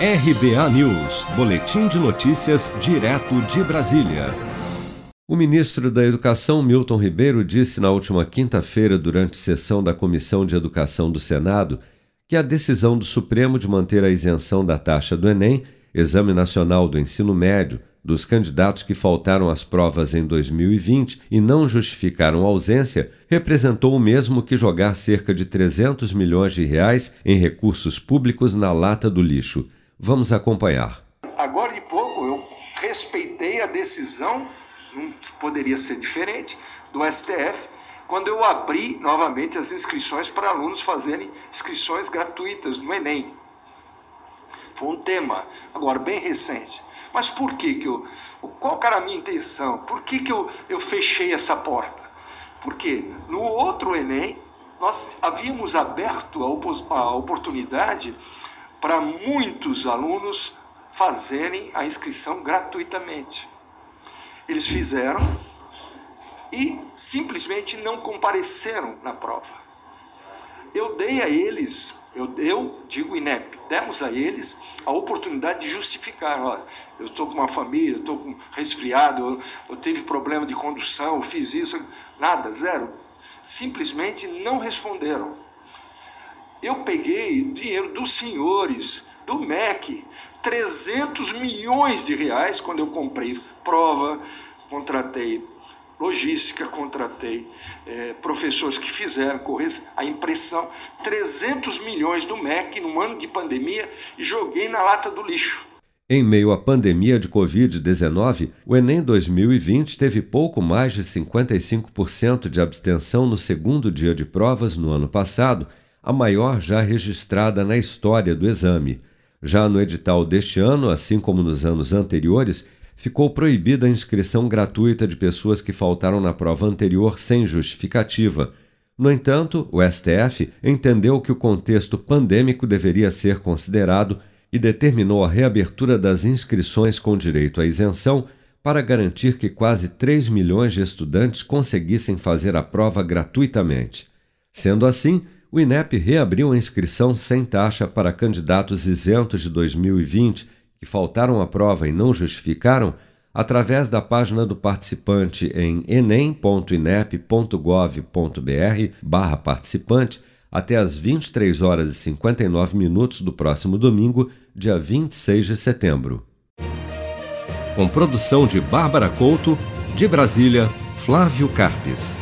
RBA News, Boletim de Notícias, direto de Brasília. O ministro da Educação, Milton Ribeiro, disse na última quinta-feira, durante sessão da Comissão de Educação do Senado, que a decisão do Supremo de manter a isenção da taxa do Enem, Exame Nacional do Ensino Médio, dos candidatos que faltaram às provas em 2020 e não justificaram ausência representou o mesmo que jogar cerca de 300 milhões de reais em recursos públicos na lata do lixo. Vamos acompanhar. Agora de pouco eu respeitei a decisão, não poderia ser diferente, do STF, quando eu abri novamente as inscrições para alunos fazerem inscrições gratuitas no Enem. Foi um tema, agora bem recente. Mas por que, que eu. Qual era a minha intenção? Por que, que eu, eu fechei essa porta? Porque no outro Enem, nós havíamos aberto a, a oportunidade para muitos alunos fazerem a inscrição gratuitamente. Eles fizeram e simplesmente não compareceram na prova. Eu dei a eles, eu, eu digo INEP, demos a eles a oportunidade de justificar. Olha, eu estou com uma família, eu estou com resfriado, eu, eu tive problema de condução, eu fiz isso, nada, zero. Simplesmente não responderam. Eu peguei dinheiro dos senhores, do MEC, 300 milhões de reais quando eu comprei prova, contratei logística, contratei é, professores que fizeram correr a impressão, 300 milhões do MEC num ano de pandemia e joguei na lata do lixo. Em meio à pandemia de Covid-19, o Enem 2020 teve pouco mais de 55% de abstenção no segundo dia de provas no ano passado a maior já registrada na história do exame. Já no edital deste ano, assim como nos anos anteriores, ficou proibida a inscrição gratuita de pessoas que faltaram na prova anterior sem justificativa. No entanto, o STF entendeu que o contexto pandêmico deveria ser considerado e determinou a reabertura das inscrições com direito à isenção para garantir que quase 3 milhões de estudantes conseguissem fazer a prova gratuitamente. Sendo assim, o INEP reabriu a inscrição sem taxa para candidatos isentos de 2020 que faltaram à prova e não justificaram através da página do participante em enem.inep.gov.br/participante até às 23 horas e 59 minutos do próximo domingo, dia 26 de setembro. Com produção de Bárbara Couto, de Brasília, Flávio Carpes.